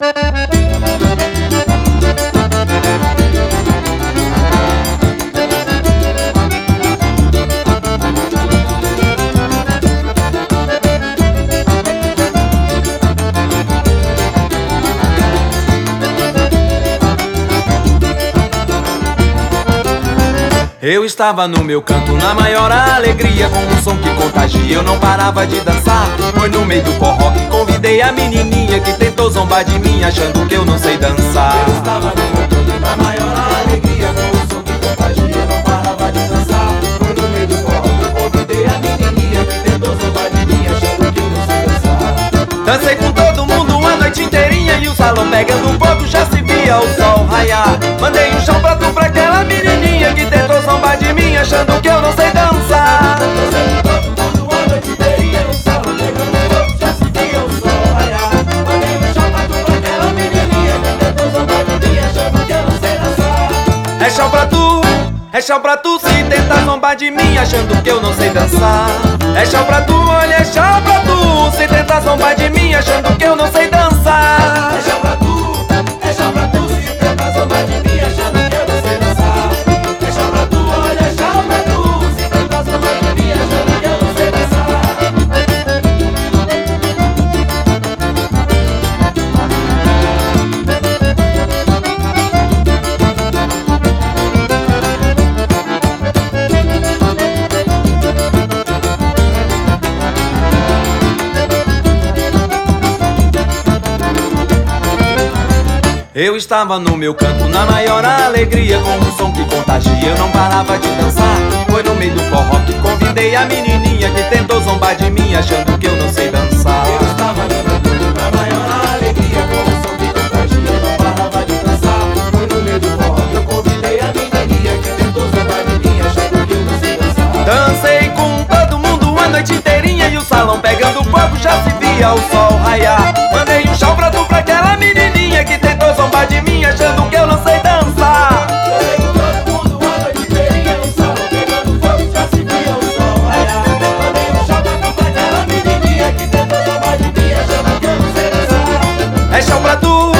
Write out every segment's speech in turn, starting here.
Thank you. Eu estava no meu canto na maior alegria Com um som que contagia, eu não parava de dançar Foi no meio do forró que convidei a menininha Que tentou zombar de mim achando que eu não sei dançar. Eu estava no meu canto na maior alegria Com um som que contagia, eu não parava de dançar Foi no meio do forró que convidei a menininha Que tentou zombar de mim achando que eu não sei dançar. Dancei com achando que eu não sei dançar É chão pra tu, é chão pra tu se tentar zombar de mim achando que eu não sei dançar. É chão pra tu, olha, é chão pra tu se tentar zombar de mim achando que eu não sei Eu estava no meu canto na maior alegria Com um som que contagia, eu não parava de dançar Foi no meio do forró que convidei a menininha Que tentou zombar de mim achando que eu não sei dançar Eu estava no meu canto na maior alegria Com o som que contagia, eu não parava de dançar. Foi no meio do forró que eu convidei a menininha que tentou zombar de mim achando que eu não sei dançar. Dancei com todo mundo a noite inteirinha E o salão pegando fogo já se via o sol raiar Mandei um chão pra tu pra aquela menininha Que tentou zombar de mim achando que eu não sei dançar Dancei com todo mundo a noite inteirinha no salão pegando fogo, já se via o sol raiar. Mandei chão pra tu pra aquela menininha que tentou zombar de mim achando que eu não sei dançar. É chão pra tu,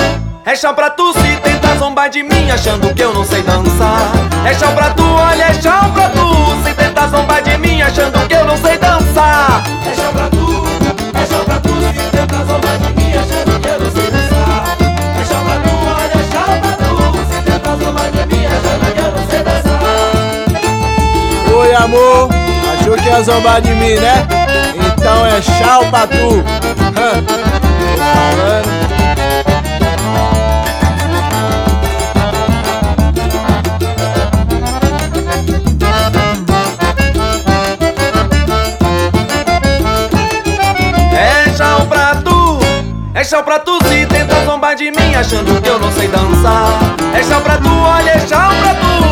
é chão pra tu se tentar zombar de mim achando que eu não sei dançar. É chão pra tu, olha, é chão pra tu se tentar zombar de mim achando que eu não sei dançar. É amor. Achou que ia zombar de mim, né? Então é tchau pra tu. É chão pra tu, é chão pra tu se tentar zombar de mim achando que eu não sei dançar. É chão pra tu, olha, é chão pra tu